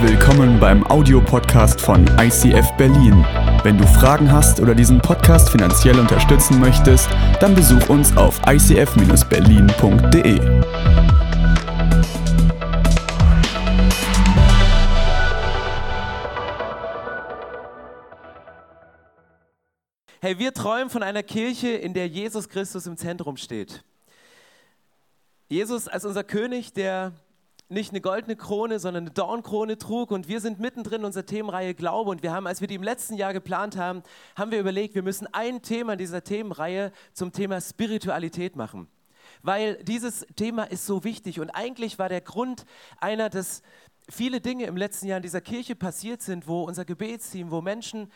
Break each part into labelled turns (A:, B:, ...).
A: Willkommen beim Audiopodcast von ICF Berlin. Wenn du Fragen hast oder diesen Podcast finanziell unterstützen möchtest, dann besuch uns auf icf-berlin.de.
B: Hey, wir träumen von einer Kirche, in der Jesus Christus im Zentrum steht. Jesus als unser König, der nicht eine goldene Krone, sondern eine Dornkrone trug. Und wir sind mittendrin in unserer Themenreihe Glaube. Und wir haben, als wir die im letzten Jahr geplant haben, haben wir überlegt, wir müssen ein Thema dieser Themenreihe zum Thema Spiritualität machen. Weil dieses Thema ist so wichtig. Und eigentlich war der Grund einer, dass viele Dinge im letzten Jahr in dieser Kirche passiert sind, wo unser Gebetsteam, wo Menschen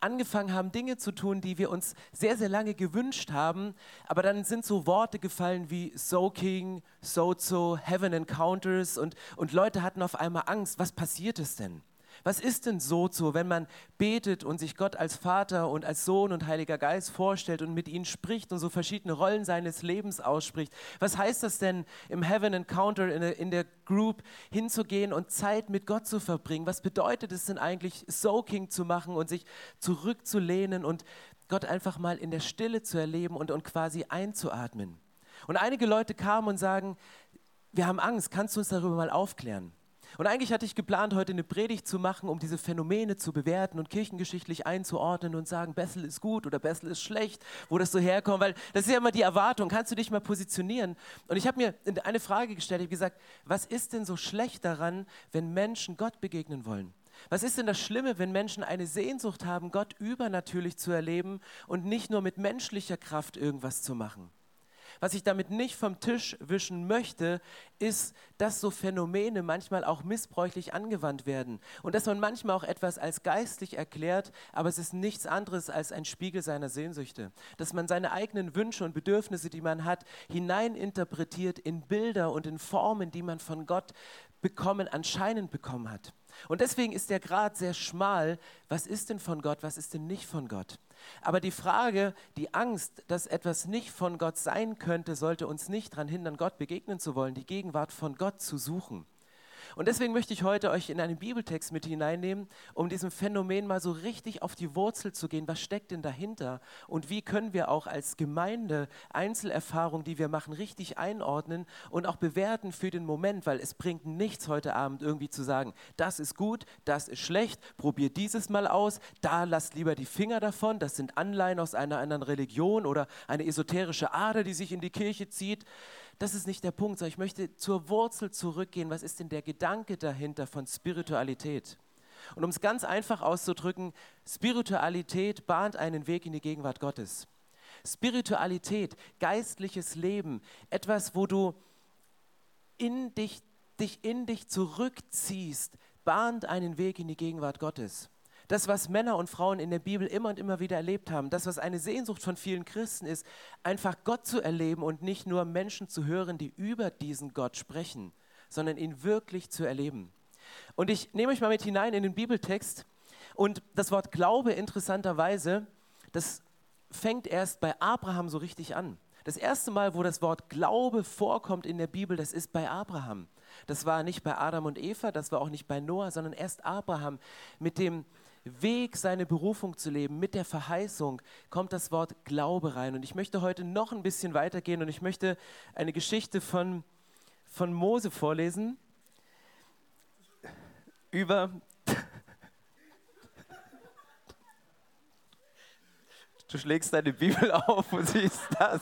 B: angefangen haben, Dinge zu tun, die wir uns sehr, sehr lange gewünscht haben. Aber dann sind so Worte gefallen wie Soaking, Sozo, Heaven Encounters und, und Leute hatten auf einmal Angst. Was passiert es denn? Was ist denn so so, wenn man betet und sich Gott als Vater und als Sohn und Heiliger Geist vorstellt und mit ihnen spricht und so verschiedene Rollen seines Lebens ausspricht? Was heißt das denn, im Heaven Encounter in der, in der Group hinzugehen und Zeit mit Gott zu verbringen? Was bedeutet es denn eigentlich, Soaking zu machen und sich zurückzulehnen und Gott einfach mal in der Stille zu erleben und, und quasi einzuatmen? Und einige Leute kamen und sagen, wir haben Angst, kannst du uns darüber mal aufklären? Und eigentlich hatte ich geplant, heute eine Predigt zu machen, um diese Phänomene zu bewerten und kirchengeschichtlich einzuordnen und sagen, Bessel ist gut oder Bessel ist schlecht, wo das so herkommt, weil das ist ja immer die Erwartung, kannst du dich mal positionieren? Und ich habe mir eine Frage gestellt, ich habe gesagt, was ist denn so schlecht daran, wenn Menschen Gott begegnen wollen? Was ist denn das Schlimme, wenn Menschen eine Sehnsucht haben, Gott übernatürlich zu erleben und nicht nur mit menschlicher Kraft irgendwas zu machen? Was ich damit nicht vom Tisch wischen möchte, ist, dass so Phänomene manchmal auch missbräuchlich angewandt werden und dass man manchmal auch etwas als geistlich erklärt, aber es ist nichts anderes als ein Spiegel seiner Sehnsüchte. Dass man seine eigenen Wünsche und Bedürfnisse, die man hat, hineininterpretiert in Bilder und in Formen, die man von Gott bekommen, anscheinend bekommen hat. Und deswegen ist der Grad sehr schmal. Was ist denn von Gott, was ist denn nicht von Gott? Aber die Frage, die Angst, dass etwas nicht von Gott sein könnte, sollte uns nicht daran hindern, Gott begegnen zu wollen, die Gegenwart von Gott zu suchen. Und deswegen möchte ich heute euch in einen Bibeltext mit hineinnehmen, um diesem Phänomen mal so richtig auf die Wurzel zu gehen. Was steckt denn dahinter? Und wie können wir auch als Gemeinde Einzelerfahrungen, die wir machen, richtig einordnen und auch bewerten für den Moment? Weil es bringt nichts heute Abend irgendwie zu sagen, das ist gut, das ist schlecht, probiert dieses mal aus, da lasst lieber die Finger davon. Das sind Anleihen aus einer anderen Religion oder eine esoterische Ader, die sich in die Kirche zieht das ist nicht der Punkt, sondern ich möchte zur Wurzel zurückgehen. Was ist denn der Gedanke dahinter von Spiritualität? Und um es ganz einfach auszudrücken, Spiritualität bahnt einen Weg in die Gegenwart Gottes. Spiritualität, geistliches Leben, etwas, wo du in dich, dich in dich zurückziehst, bahnt einen Weg in die Gegenwart Gottes. Das, was Männer und Frauen in der Bibel immer und immer wieder erlebt haben, das, was eine Sehnsucht von vielen Christen ist, einfach Gott zu erleben und nicht nur Menschen zu hören, die über diesen Gott sprechen, sondern ihn wirklich zu erleben. Und ich nehme euch mal mit hinein in den Bibeltext und das Wort Glaube interessanterweise, das fängt erst bei Abraham so richtig an. Das erste Mal, wo das Wort Glaube vorkommt in der Bibel, das ist bei Abraham. Das war nicht bei Adam und Eva, das war auch nicht bei Noah, sondern erst Abraham mit dem Weg, seine Berufung zu leben, mit der Verheißung, kommt das Wort Glaube rein. Und ich möchte heute noch ein bisschen weitergehen und ich möchte eine Geschichte von, von Mose vorlesen über... Du schlägst deine Bibel auf und siehst das.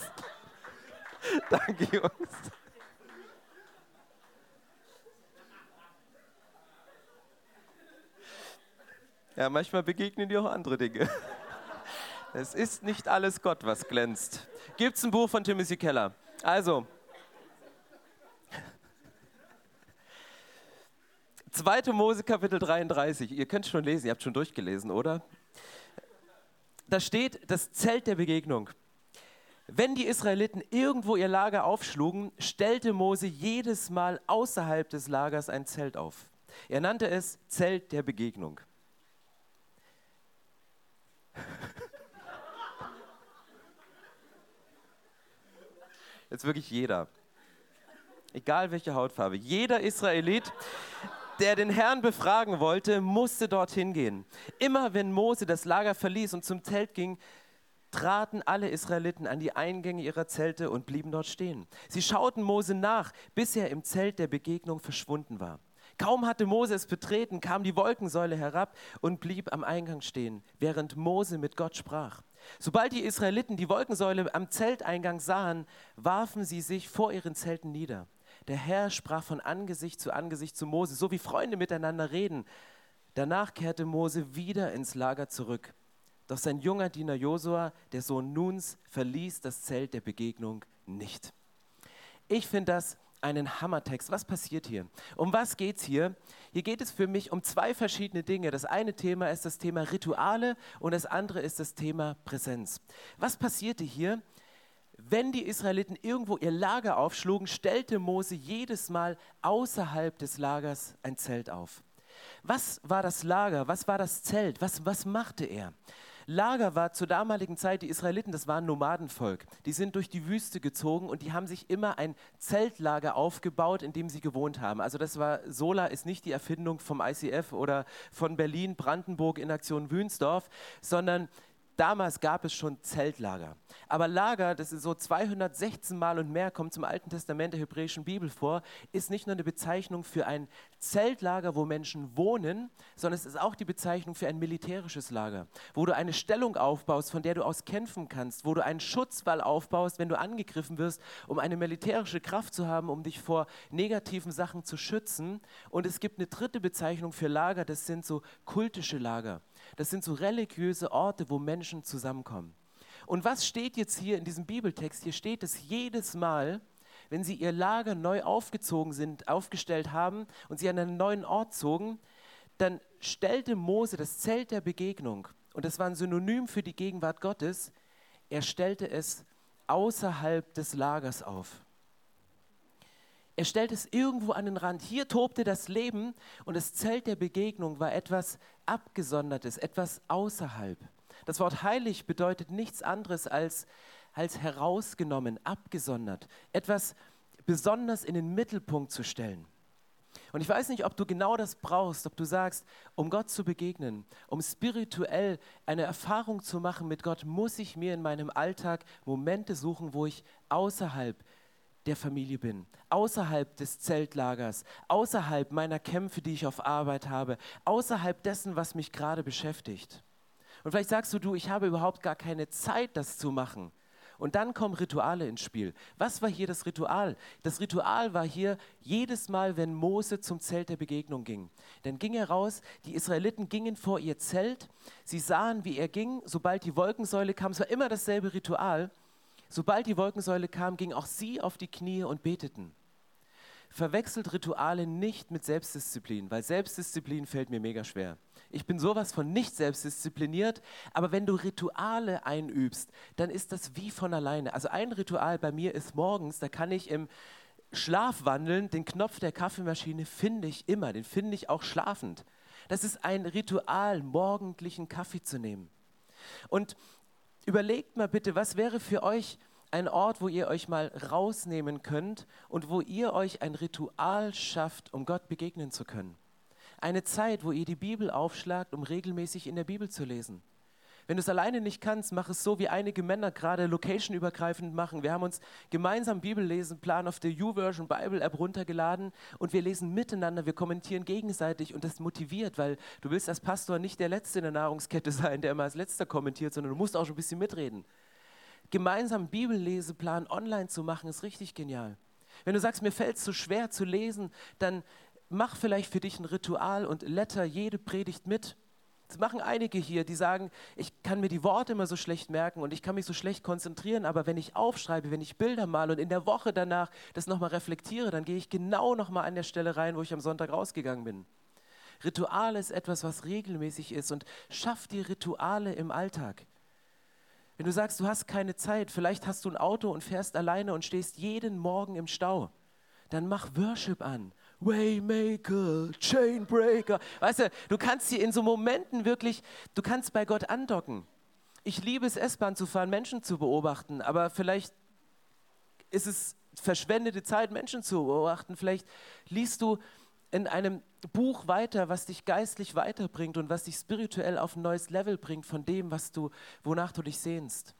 B: Danke, Jungs. Ja, manchmal begegnen dir auch andere Dinge. Es ist nicht alles Gott, was glänzt. Gibt es ein Buch von Timothy Keller? Also, 2. Mose Kapitel 33. Ihr könnt schon lesen, ihr habt schon durchgelesen, oder? Da steht das Zelt der Begegnung. Wenn die Israeliten irgendwo ihr Lager aufschlugen, stellte Mose jedes Mal außerhalb des Lagers ein Zelt auf. Er nannte es Zelt der Begegnung. Jetzt wirklich jeder. Egal welche Hautfarbe. Jeder Israelit der den Herrn befragen wollte, musste dorthin gehen. Immer wenn Mose das Lager verließ und zum Zelt ging, traten alle Israeliten an die Eingänge ihrer Zelte und blieben dort stehen. Sie schauten Mose nach, bis er im Zelt der Begegnung verschwunden war. Kaum hatte Mose es betreten, kam die Wolkensäule herab und blieb am Eingang stehen, während Mose mit Gott sprach. Sobald die Israeliten die Wolkensäule am Zelteingang sahen, warfen sie sich vor ihren Zelten nieder. Der Herr sprach von Angesicht zu Angesicht zu Mose, so wie Freunde miteinander reden. Danach kehrte Mose wieder ins Lager zurück. Doch sein junger Diener Josua, der Sohn Nuns, verließ das Zelt der Begegnung nicht. Ich finde das einen Hammertext. Was passiert hier? Um was geht es hier? Hier geht es für mich um zwei verschiedene Dinge. Das eine Thema ist das Thema Rituale und das andere ist das Thema Präsenz. Was passierte hier? Wenn die Israeliten irgendwo ihr Lager aufschlugen, stellte Mose jedes Mal außerhalb des Lagers ein Zelt auf. Was war das Lager? Was war das Zelt? Was, was machte er? Lager war zur damaligen Zeit, die Israeliten, das war ein Nomadenvolk. Die sind durch die Wüste gezogen und die haben sich immer ein Zeltlager aufgebaut, in dem sie gewohnt haben. Also das war, Sola ist nicht die Erfindung vom ICF oder von Berlin, Brandenburg in Aktion Wünsdorf, sondern damals gab es schon Zeltlager. Aber Lager, das ist so 216 Mal und mehr, kommt zum Alten Testament der hebräischen Bibel vor, ist nicht nur eine Bezeichnung für ein Zeltlager, wo Menschen wohnen, sondern es ist auch die Bezeichnung für ein militärisches Lager, wo du eine Stellung aufbaust, von der du aus kämpfen kannst, wo du einen Schutzwall aufbaust, wenn du angegriffen wirst, um eine militärische Kraft zu haben, um dich vor negativen Sachen zu schützen. Und es gibt eine dritte Bezeichnung für Lager, das sind so kultische Lager. Das sind so religiöse Orte, wo Menschen zusammenkommen. Und was steht jetzt hier in diesem Bibeltext? Hier steht es jedes Mal, wenn sie ihr Lager neu aufgezogen sind, aufgestellt haben und sie an einen neuen Ort zogen, dann stellte Mose das Zelt der Begegnung, und das war ein Synonym für die Gegenwart Gottes, er stellte es außerhalb des Lagers auf. Er stellte es irgendwo an den Rand. Hier tobte das Leben und das Zelt der Begegnung war etwas Abgesondertes, etwas außerhalb. Das Wort heilig bedeutet nichts anderes als, als herausgenommen, abgesondert, etwas besonders in den Mittelpunkt zu stellen. Und ich weiß nicht, ob du genau das brauchst, ob du sagst, um Gott zu begegnen, um spirituell eine Erfahrung zu machen mit Gott, muss ich mir in meinem Alltag Momente suchen, wo ich außerhalb der Familie bin, außerhalb des Zeltlagers, außerhalb meiner Kämpfe, die ich auf Arbeit habe, außerhalb dessen, was mich gerade beschäftigt. Und vielleicht sagst du, du, ich habe überhaupt gar keine Zeit, das zu machen. Und dann kommen Rituale ins Spiel. Was war hier das Ritual? Das Ritual war hier jedes Mal, wenn Mose zum Zelt der Begegnung ging. Dann ging er raus, die Israeliten gingen vor ihr Zelt, sie sahen, wie er ging, sobald die Wolkensäule kam. Es war immer dasselbe Ritual. Sobald die Wolkensäule kam, gingen auch sie auf die Knie und beteten. Verwechselt Rituale nicht mit Selbstdisziplin, weil Selbstdisziplin fällt mir mega schwer. Ich bin sowas von nicht selbstdiszipliniert, aber wenn du Rituale einübst, dann ist das wie von alleine. Also ein Ritual bei mir ist morgens, da kann ich im Schlaf wandeln, den Knopf der Kaffeemaschine finde ich immer, den finde ich auch schlafend. Das ist ein Ritual, morgendlichen Kaffee zu nehmen. Und überlegt mal bitte, was wäre für euch ein Ort, wo ihr euch mal rausnehmen könnt und wo ihr euch ein Ritual schafft, um Gott begegnen zu können. Eine Zeit, wo ihr die Bibel aufschlagt, um regelmäßig in der Bibel zu lesen. Wenn du es alleine nicht kannst, mach es so, wie einige Männer gerade location-übergreifend machen. Wir haben uns gemeinsam Bibellesenplan auf der YouVersion Bible App runtergeladen und wir lesen miteinander, wir kommentieren gegenseitig und das motiviert, weil du willst als Pastor nicht der Letzte in der Nahrungskette sein, der immer als Letzter kommentiert, sondern du musst auch schon ein bisschen mitreden. Gemeinsam Bibelleseplan online zu machen, ist richtig genial. Wenn du sagst, mir fällt es zu schwer zu lesen, dann mach vielleicht für dich ein Ritual und letter jede Predigt mit das machen einige hier, die sagen, ich kann mir die Worte immer so schlecht merken und ich kann mich so schlecht konzentrieren, aber wenn ich aufschreibe, wenn ich Bilder male und in der Woche danach das nochmal reflektiere, dann gehe ich genau nochmal an der Stelle rein, wo ich am Sonntag rausgegangen bin. Rituale ist etwas, was regelmäßig ist und schaff die Rituale im Alltag. Wenn du sagst, du hast keine Zeit, vielleicht hast du ein Auto und fährst alleine und stehst jeden Morgen im Stau, dann mach Worship an Waymaker, Chainbreaker. Weißt du, du kannst hier in so Momenten wirklich, du kannst bei Gott andocken. Ich liebe es, S-Bahn zu fahren, Menschen zu beobachten, aber vielleicht ist es verschwendete Zeit, Menschen zu beobachten. Vielleicht liest du in einem Buch weiter, was dich geistlich weiterbringt und was dich spirituell auf ein neues Level bringt von dem, was du, wonach du dich sehnst.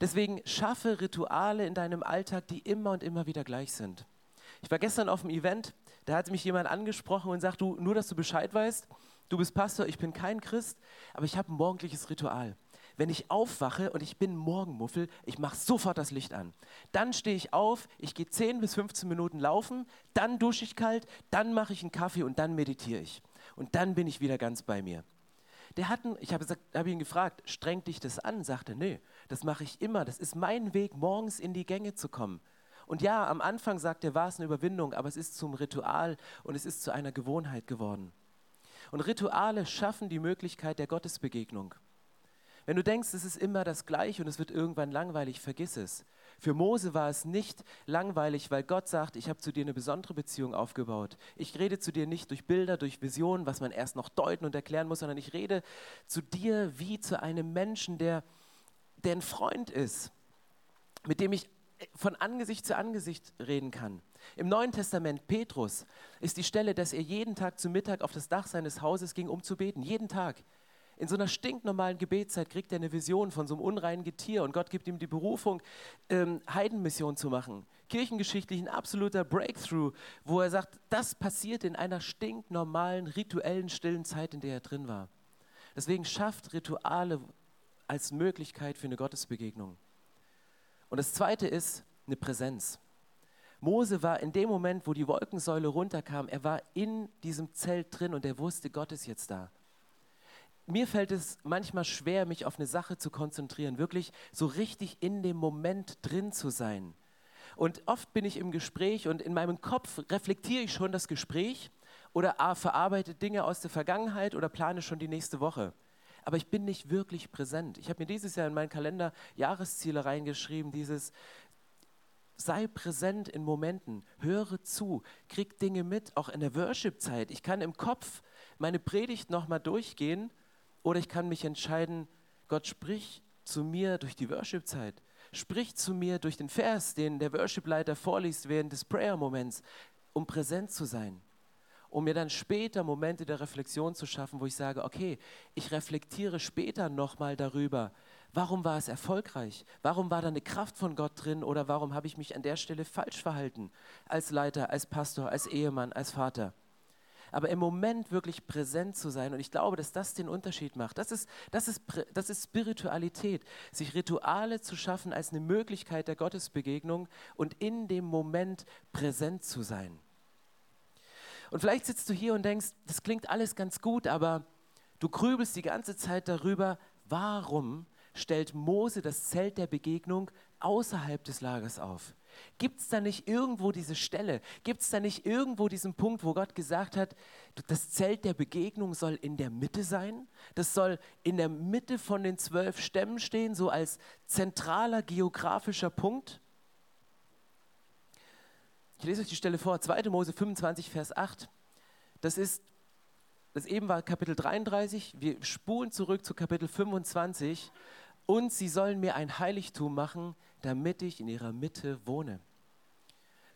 B: Deswegen schaffe Rituale in deinem Alltag, die immer und immer wieder gleich sind. Ich war gestern auf einem Event, da hat mich jemand angesprochen und sagt, du, nur dass du Bescheid weißt, du bist Pastor, ich bin kein Christ, aber ich habe ein morgendliches Ritual. Wenn ich aufwache und ich bin Morgenmuffel, ich mache sofort das Licht an. Dann stehe ich auf, ich gehe 10 bis 15 Minuten laufen, dann dusche ich kalt, dann mache ich einen Kaffee und dann meditiere ich. Und dann bin ich wieder ganz bei mir. Der hat, ich habe hab ihn gefragt, strengt dich das an? Sagte, nee, das mache ich immer. Das ist mein Weg, morgens in die Gänge zu kommen. Und ja, am Anfang sagt er, war es eine Überwindung, aber es ist zum Ritual und es ist zu einer Gewohnheit geworden. Und Rituale schaffen die Möglichkeit der Gottesbegegnung. Wenn du denkst, es ist immer das Gleiche und es wird irgendwann langweilig, vergiss es. Für Mose war es nicht langweilig, weil Gott sagt, ich habe zu dir eine besondere Beziehung aufgebaut. Ich rede zu dir nicht durch Bilder, durch Visionen, was man erst noch deuten und erklären muss, sondern ich rede zu dir wie zu einem Menschen, der, der ein Freund ist, mit dem ich von Angesicht zu Angesicht reden kann. Im Neuen Testament, Petrus, ist die Stelle, dass er jeden Tag zu Mittag auf das Dach seines Hauses ging, um zu beten. Jeden Tag. In so einer stinknormalen Gebetszeit kriegt er eine Vision von so einem unreinen Getier und Gott gibt ihm die Berufung, ähm, Heidenmission zu machen. Kirchengeschichtlich ein absoluter Breakthrough, wo er sagt, das passiert in einer stinknormalen, rituellen, stillen Zeit, in der er drin war. Deswegen schafft Rituale als Möglichkeit für eine Gottesbegegnung. Und das Zweite ist eine Präsenz. Mose war in dem Moment, wo die Wolkensäule runterkam, er war in diesem Zelt drin und er wusste, Gott ist jetzt da mir fällt es manchmal schwer, mich auf eine Sache zu konzentrieren, wirklich so richtig in dem Moment drin zu sein. Und oft bin ich im Gespräch und in meinem Kopf reflektiere ich schon das Gespräch oder verarbeite Dinge aus der Vergangenheit oder plane schon die nächste Woche. Aber ich bin nicht wirklich präsent. Ich habe mir dieses Jahr in meinen Kalender Jahresziele reingeschrieben, dieses sei präsent in Momenten, höre zu, krieg Dinge mit, auch in der Worship-Zeit. Ich kann im Kopf meine Predigt nochmal durchgehen oder ich kann mich entscheiden, Gott spricht zu mir durch die Worship-Zeit. Sprich zu mir durch den Vers, den der Worship-Leiter vorliest während des Prayer-Moments, um präsent zu sein. Um mir dann später Momente der Reflexion zu schaffen, wo ich sage, okay, ich reflektiere später nochmal darüber, warum war es erfolgreich? Warum war da eine Kraft von Gott drin? Oder warum habe ich mich an der Stelle falsch verhalten? Als Leiter, als Pastor, als Ehemann, als Vater aber im Moment wirklich präsent zu sein. Und ich glaube, dass das den Unterschied macht. Das ist, das ist, das ist Spiritualität, sich Rituale zu schaffen als eine Möglichkeit der Gottesbegegnung und in dem Moment präsent zu sein. Und vielleicht sitzt du hier und denkst, das klingt alles ganz gut, aber du grübelst die ganze Zeit darüber, warum stellt Mose das Zelt der Begegnung außerhalb des Lagers auf? Gibt es da nicht irgendwo diese Stelle? Gibt es da nicht irgendwo diesen Punkt, wo Gott gesagt hat, das Zelt der Begegnung soll in der Mitte sein? Das soll in der Mitte von den zwölf Stämmen stehen, so als zentraler geografischer Punkt? Ich lese euch die Stelle vor, 2. Mose 25, Vers 8. Das ist, das eben war Kapitel 33, wir spulen zurück zu Kapitel 25 und sie sollen mir ein Heiligtum machen, damit ich in ihrer Mitte wohne.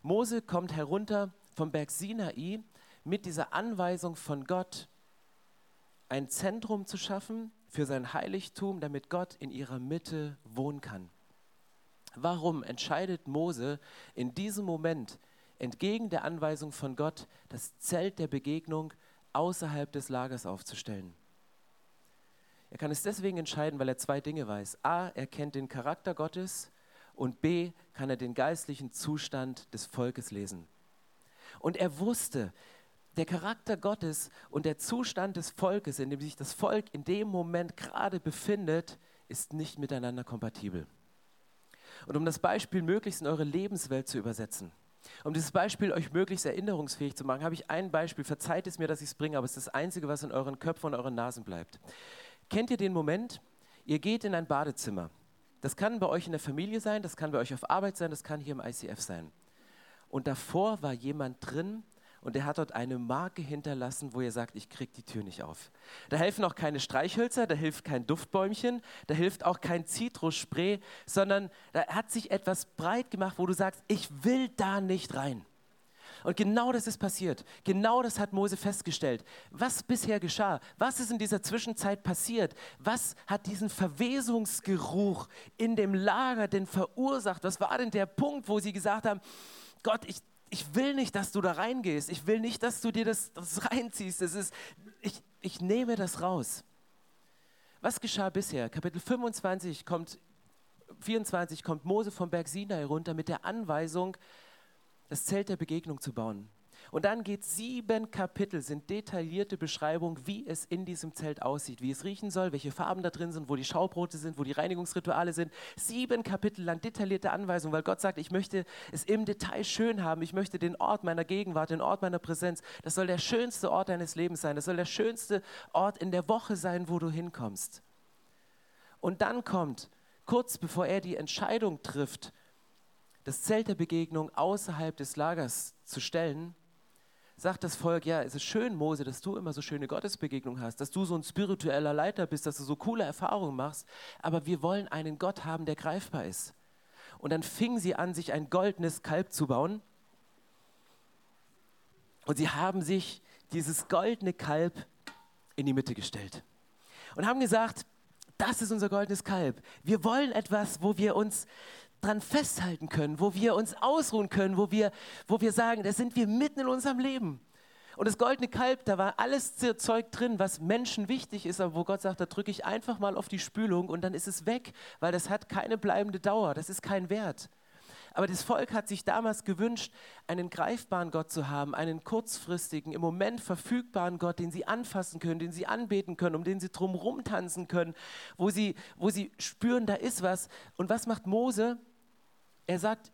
B: Mose kommt herunter vom Berg Sinai mit dieser Anweisung von Gott, ein Zentrum zu schaffen für sein Heiligtum, damit Gott in ihrer Mitte wohnen kann. Warum entscheidet Mose in diesem Moment entgegen der Anweisung von Gott, das Zelt der Begegnung außerhalb des Lagers aufzustellen? Er kann es deswegen entscheiden, weil er zwei Dinge weiß. A, er kennt den Charakter Gottes und B, kann er den geistlichen Zustand des Volkes lesen. Und er wusste, der Charakter Gottes und der Zustand des Volkes, in dem sich das Volk in dem Moment gerade befindet, ist nicht miteinander kompatibel. Und um das Beispiel möglichst in eure Lebenswelt zu übersetzen, um dieses Beispiel euch möglichst erinnerungsfähig zu machen, habe ich ein Beispiel. Verzeiht es mir, dass ich es bringe, aber es ist das Einzige, was in euren Köpfen und euren Nasen bleibt. Kennt ihr den Moment? Ihr geht in ein Badezimmer. Das kann bei euch in der Familie sein, das kann bei euch auf Arbeit sein, das kann hier im ICF sein. Und davor war jemand drin und der hat dort eine Marke hinterlassen, wo ihr sagt, ich krieg die Tür nicht auf. Da helfen auch keine Streichhölzer, da hilft kein Duftbäumchen, da hilft auch kein Zitrusspray, sondern da hat sich etwas breit gemacht, wo du sagst, ich will da nicht rein. Und genau das ist passiert. Genau das hat Mose festgestellt. Was bisher geschah? Was ist in dieser Zwischenzeit passiert? Was hat diesen Verwesungsgeruch in dem Lager denn verursacht? Was war denn der Punkt, wo sie gesagt haben, Gott, ich, ich will nicht, dass du da reingehst. Ich will nicht, dass du dir das, das reinziehst. Das ist, ich, ich nehme das raus. Was geschah bisher? Kapitel 25 kommt, 24 kommt Mose vom Berg Sinai runter mit der Anweisung, das Zelt der Begegnung zu bauen. Und dann geht sieben Kapitel, sind detaillierte Beschreibungen, wie es in diesem Zelt aussieht, wie es riechen soll, welche Farben da drin sind, wo die Schaubrote sind, wo die Reinigungsrituale sind. Sieben Kapitel lang detaillierte Anweisungen, weil Gott sagt, ich möchte es im Detail schön haben. Ich möchte den Ort meiner Gegenwart, den Ort meiner Präsenz. Das soll der schönste Ort deines Lebens sein. Das soll der schönste Ort in der Woche sein, wo du hinkommst. Und dann kommt, kurz bevor er die Entscheidung trifft, das Zelt der Begegnung außerhalb des Lagers zu stellen, sagt das Volk, ja, es ist schön, Mose, dass du immer so schöne Gottesbegegnungen hast, dass du so ein spiritueller Leiter bist, dass du so coole Erfahrungen machst, aber wir wollen einen Gott haben, der greifbar ist. Und dann fingen sie an, sich ein goldenes Kalb zu bauen. Und sie haben sich dieses goldene Kalb in die Mitte gestellt und haben gesagt, das ist unser goldenes Kalb. Wir wollen etwas, wo wir uns dran festhalten können, wo wir uns ausruhen können, wo wir, wo wir sagen, da sind wir mitten in unserem Leben. Und das goldene Kalb, da war alles Zeug drin, was Menschen wichtig ist, aber wo Gott sagt, da drücke ich einfach mal auf die Spülung und dann ist es weg, weil das hat keine bleibende Dauer, das ist kein Wert. Aber das Volk hat sich damals gewünscht, einen greifbaren Gott zu haben, einen kurzfristigen, im Moment verfügbaren Gott, den sie anfassen können, den sie anbeten können, um den sie drumherum tanzen können, wo sie, wo sie spüren, da ist was. Und was macht Mose? Er sagt,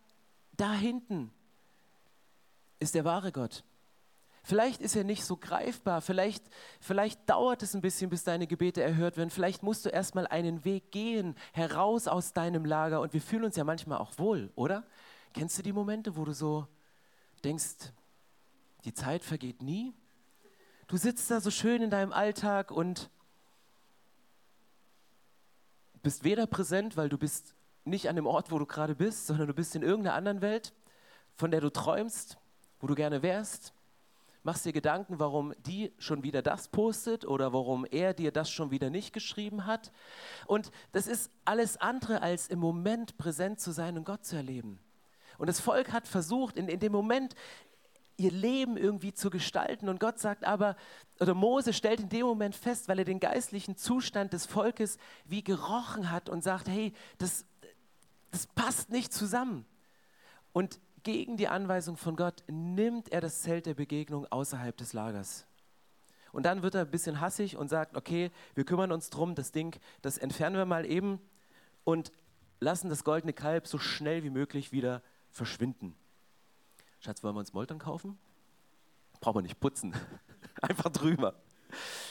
B: da hinten ist der wahre Gott. Vielleicht ist er nicht so greifbar, vielleicht, vielleicht dauert es ein bisschen, bis deine Gebete erhört werden, vielleicht musst du erstmal einen Weg gehen, heraus aus deinem Lager und wir fühlen uns ja manchmal auch wohl, oder? Kennst du die Momente, wo du so denkst, die Zeit vergeht nie? Du sitzt da so schön in deinem Alltag und bist weder präsent, weil du bist nicht an dem Ort, wo du gerade bist, sondern du bist in irgendeiner anderen Welt, von der du träumst, wo du gerne wärst. Machst dir Gedanken, warum die schon wieder das postet oder warum er dir das schon wieder nicht geschrieben hat. Und das ist alles andere, als im Moment präsent zu sein und Gott zu erleben. Und das Volk hat versucht, in, in dem Moment ihr Leben irgendwie zu gestalten. Und Gott sagt aber, oder Mose stellt in dem Moment fest, weil er den geistlichen Zustand des Volkes wie gerochen hat und sagt, hey, das, das passt nicht zusammen. Und gegen die Anweisung von Gott nimmt er das Zelt der Begegnung außerhalb des Lagers. Und dann wird er ein bisschen hassig und sagt, okay, wir kümmern uns drum, das Ding, das entfernen wir mal eben und lassen das goldene Kalb so schnell wie möglich wieder verschwinden. Schatz, wollen wir uns Moltern kaufen? Brauchen wir nicht putzen. Einfach drüber.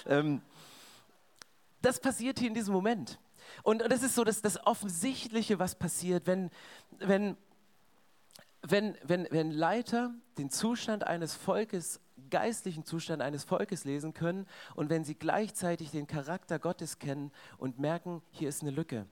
B: Ähm, das passiert hier in diesem Moment. Und, und das ist so das, das Offensichtliche, was passiert, wenn, wenn, wenn, wenn, wenn Leiter den Zustand eines Volkes, geistlichen Zustand eines Volkes lesen können und wenn sie gleichzeitig den Charakter Gottes kennen und merken, hier ist eine Lücke.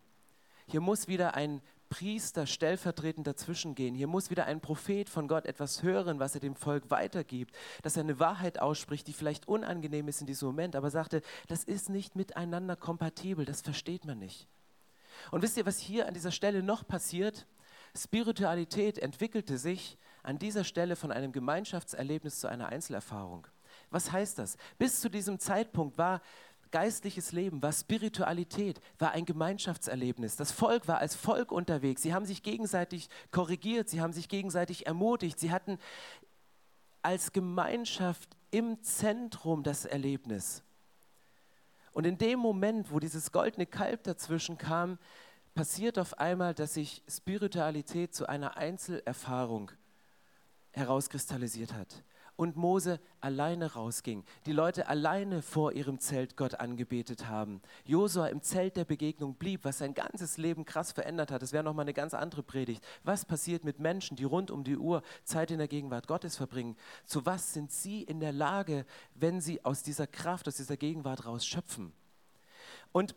B: Hier muss wieder ein Priester stellvertretend dazwischen gehen. Hier muss wieder ein Prophet von Gott etwas hören, was er dem Volk weitergibt, dass er eine Wahrheit ausspricht, die vielleicht unangenehm ist in diesem Moment, aber sagte, das ist nicht miteinander kompatibel, das versteht man nicht. Und wisst ihr, was hier an dieser Stelle noch passiert? Spiritualität entwickelte sich an dieser Stelle von einem Gemeinschaftserlebnis zu einer Einzelerfahrung. Was heißt das? Bis zu diesem Zeitpunkt war geistliches Leben, war Spiritualität, war ein Gemeinschaftserlebnis. Das Volk war als Volk unterwegs. Sie haben sich gegenseitig korrigiert, sie haben sich gegenseitig ermutigt. Sie hatten als Gemeinschaft im Zentrum das Erlebnis. Und in dem Moment, wo dieses goldene Kalb dazwischen kam, passiert auf einmal, dass sich Spiritualität zu einer Einzelerfahrung herauskristallisiert hat und Mose alleine rausging, die Leute alleine vor ihrem Zelt Gott angebetet haben, Josua im Zelt der Begegnung blieb, was sein ganzes Leben krass verändert hat. Das wäre nochmal eine ganz andere Predigt. Was passiert mit Menschen, die rund um die Uhr Zeit in der Gegenwart Gottes verbringen? Zu was sind sie in der Lage, wenn sie aus dieser Kraft, aus dieser Gegenwart raus schöpfen? Und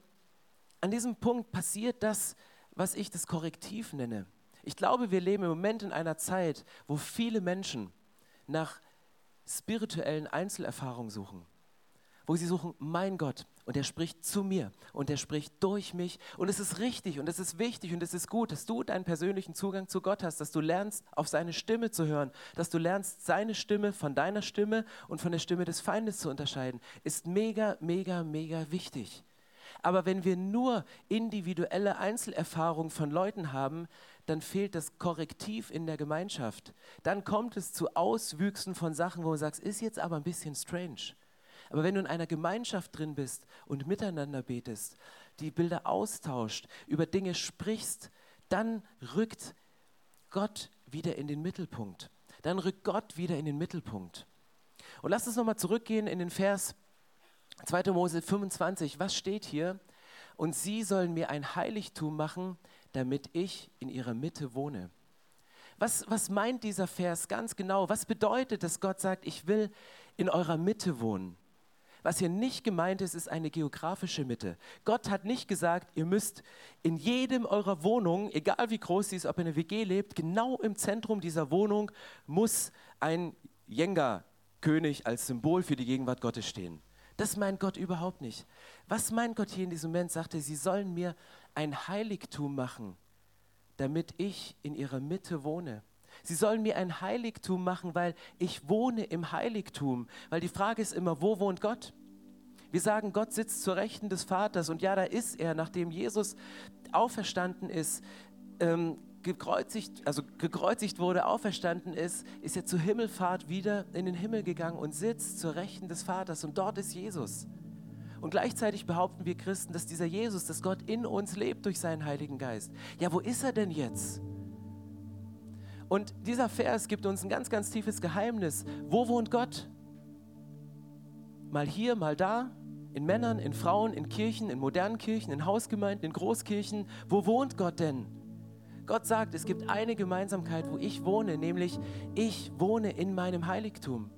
B: an diesem Punkt passiert das, was ich das Korrektiv nenne. Ich glaube, wir leben im Moment in einer Zeit, wo viele Menschen nach spirituellen Einzelerfahrungen suchen wo sie suchen, mein Gott, und er spricht zu mir und er spricht durch mich. Und es ist richtig und es ist wichtig und es ist gut, dass du deinen persönlichen Zugang zu Gott hast, dass du lernst, auf seine Stimme zu hören, dass du lernst, seine Stimme von deiner Stimme und von der Stimme des Feindes zu unterscheiden. Ist mega, mega, mega wichtig. Aber wenn wir nur individuelle Einzelerfahrungen von Leuten haben, dann fehlt das Korrektiv in der Gemeinschaft. Dann kommt es zu Auswüchsen von Sachen, wo du sagst, ist jetzt aber ein bisschen strange. Aber wenn du in einer Gemeinschaft drin bist und miteinander betest, die Bilder austauscht, über Dinge sprichst, dann rückt Gott wieder in den Mittelpunkt. Dann rückt Gott wieder in den Mittelpunkt. Und lass uns nochmal zurückgehen in den Vers 2. Mose 25. Was steht hier? Und sie sollen mir ein Heiligtum machen, damit ich in ihrer Mitte wohne. Was, was meint dieser Vers ganz genau? Was bedeutet, dass Gott sagt, ich will in eurer Mitte wohnen? Was hier nicht gemeint ist, ist eine geografische Mitte. Gott hat nicht gesagt, ihr müsst in jedem eurer Wohnungen, egal wie groß sie ist, ob ihr in einer WG lebt, genau im Zentrum dieser Wohnung muss ein Jenga-König als Symbol für die Gegenwart Gottes stehen. Das meint Gott überhaupt nicht. Was meint Gott hier in diesem Moment? Sagt er, sie sollen mir ein Heiligtum machen, damit ich in ihrer Mitte wohne. Sie sollen mir ein Heiligtum machen, weil ich wohne im Heiligtum. Weil die Frage ist immer, wo wohnt Gott? Wir sagen, Gott sitzt zur Rechten des Vaters und ja, da ist er, nachdem Jesus auferstanden ist, ähm, gekreuzigt, also gekreuzigt wurde, auferstanden ist, ist er zur Himmelfahrt wieder in den Himmel gegangen und sitzt zur Rechten des Vaters und dort ist Jesus. Und gleichzeitig behaupten wir Christen, dass dieser Jesus, dass Gott in uns lebt durch seinen Heiligen Geist. Ja, wo ist er denn jetzt? Und dieser Vers gibt uns ein ganz, ganz tiefes Geheimnis. Wo wohnt Gott? Mal hier, mal da, in Männern, in Frauen, in Kirchen, in modernen Kirchen, in Hausgemeinden, in Großkirchen. Wo wohnt Gott denn? Gott sagt, es gibt eine Gemeinsamkeit, wo ich wohne, nämlich ich wohne in meinem Heiligtum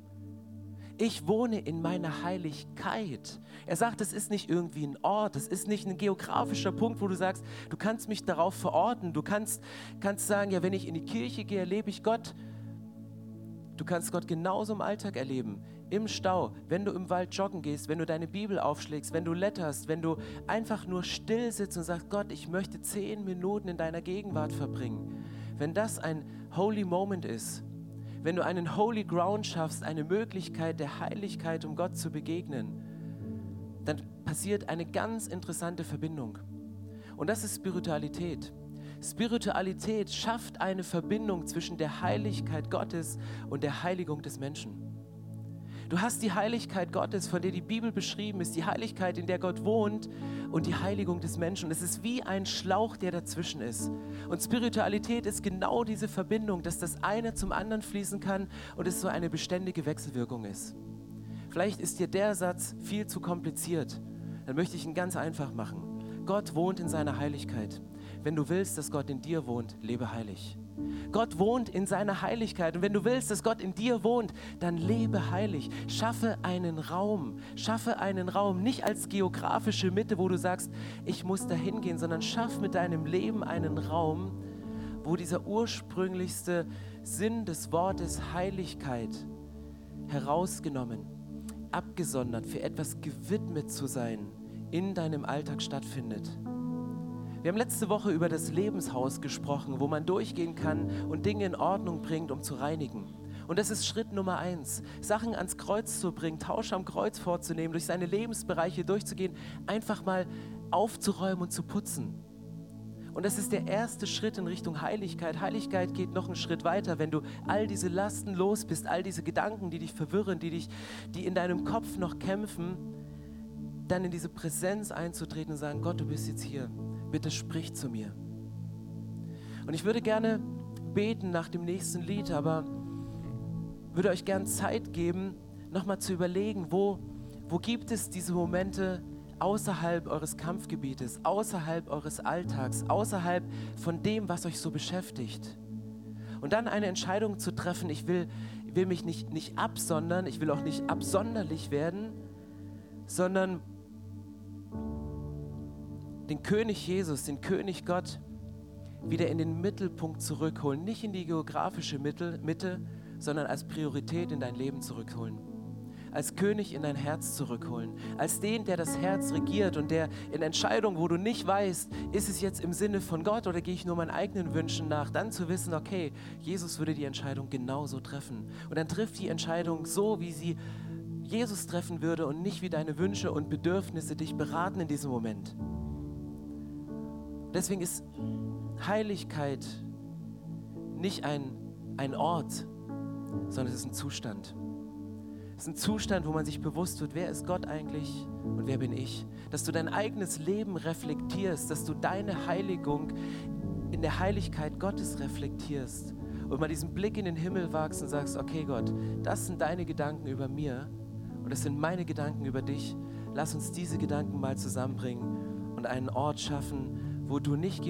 B: ich wohne in meiner Heiligkeit. Er sagt, es ist nicht irgendwie ein Ort, es ist nicht ein geografischer Punkt, wo du sagst, du kannst mich darauf verorten, du kannst, kannst sagen, ja, wenn ich in die Kirche gehe, erlebe ich Gott. Du kannst Gott genauso im Alltag erleben, im Stau, wenn du im Wald joggen gehst, wenn du deine Bibel aufschlägst, wenn du letterst, wenn du einfach nur still sitzt und sagst, Gott, ich möchte zehn Minuten in deiner Gegenwart verbringen. Wenn das ein Holy Moment ist, wenn du einen Holy Ground schaffst, eine Möglichkeit der Heiligkeit, um Gott zu begegnen, dann passiert eine ganz interessante Verbindung. Und das ist Spiritualität. Spiritualität schafft eine Verbindung zwischen der Heiligkeit Gottes und der Heiligung des Menschen. Du hast die Heiligkeit Gottes, von der die Bibel beschrieben ist, die Heiligkeit, in der Gott wohnt und die Heiligung des Menschen. Es ist wie ein Schlauch, der dazwischen ist. Und Spiritualität ist genau diese Verbindung, dass das eine zum anderen fließen kann und es so eine beständige Wechselwirkung ist. Vielleicht ist dir der Satz viel zu kompliziert. Dann möchte ich ihn ganz einfach machen. Gott wohnt in seiner Heiligkeit. Wenn du willst, dass Gott in dir wohnt, lebe heilig. Gott wohnt in seiner Heiligkeit. Und wenn du willst, dass Gott in dir wohnt, dann lebe heilig. Schaffe einen Raum. Schaffe einen Raum. Nicht als geografische Mitte, wo du sagst, ich muss da hingehen, sondern schaff mit deinem Leben einen Raum, wo dieser ursprünglichste Sinn des Wortes Heiligkeit herausgenommen, abgesondert, für etwas gewidmet zu sein, in deinem Alltag stattfindet. Wir haben letzte Woche über das Lebenshaus gesprochen, wo man durchgehen kann und Dinge in Ordnung bringt, um zu reinigen. Und das ist Schritt Nummer eins. Sachen ans Kreuz zu bringen, Tausch am Kreuz vorzunehmen, durch seine Lebensbereiche durchzugehen, einfach mal aufzuräumen und zu putzen. Und das ist der erste Schritt in Richtung Heiligkeit. Heiligkeit geht noch einen Schritt weiter, wenn du all diese Lasten los bist, all diese Gedanken, die dich verwirren, die, dich, die in deinem Kopf noch kämpfen, dann in diese Präsenz einzutreten und sagen, Gott, du bist jetzt hier bitte sprich zu mir. Und ich würde gerne beten nach dem nächsten Lied, aber würde euch gerne Zeit geben, nochmal zu überlegen, wo, wo gibt es diese Momente außerhalb eures Kampfgebietes, außerhalb eures Alltags, außerhalb von dem, was euch so beschäftigt. Und dann eine Entscheidung zu treffen, ich will, will mich nicht, nicht absondern, ich will auch nicht absonderlich werden, sondern den König Jesus, den König Gott wieder in den Mittelpunkt zurückholen, nicht in die geografische Mitte, sondern als Priorität in dein Leben zurückholen. Als König in dein Herz zurückholen. Als den, der das Herz regiert und der in Entscheidungen, wo du nicht weißt, ist es jetzt im Sinne von Gott oder gehe ich nur meinen eigenen Wünschen nach, dann zu wissen, okay, Jesus würde die Entscheidung genauso treffen. Und dann trifft die Entscheidung so, wie sie Jesus treffen würde und nicht wie deine Wünsche und Bedürfnisse dich beraten in diesem Moment. Deswegen ist Heiligkeit nicht ein, ein Ort, sondern es ist ein Zustand. Es ist ein Zustand, wo man sich bewusst wird, wer ist Gott eigentlich und wer bin ich. Dass du dein eigenes Leben reflektierst, dass du deine Heiligung in der Heiligkeit Gottes reflektierst und mal diesen Blick in den Himmel wagst und sagst, okay Gott, das sind deine Gedanken über mir und das sind meine Gedanken über dich. Lass uns diese Gedanken mal zusammenbringen und einen Ort schaffen, wo du nicht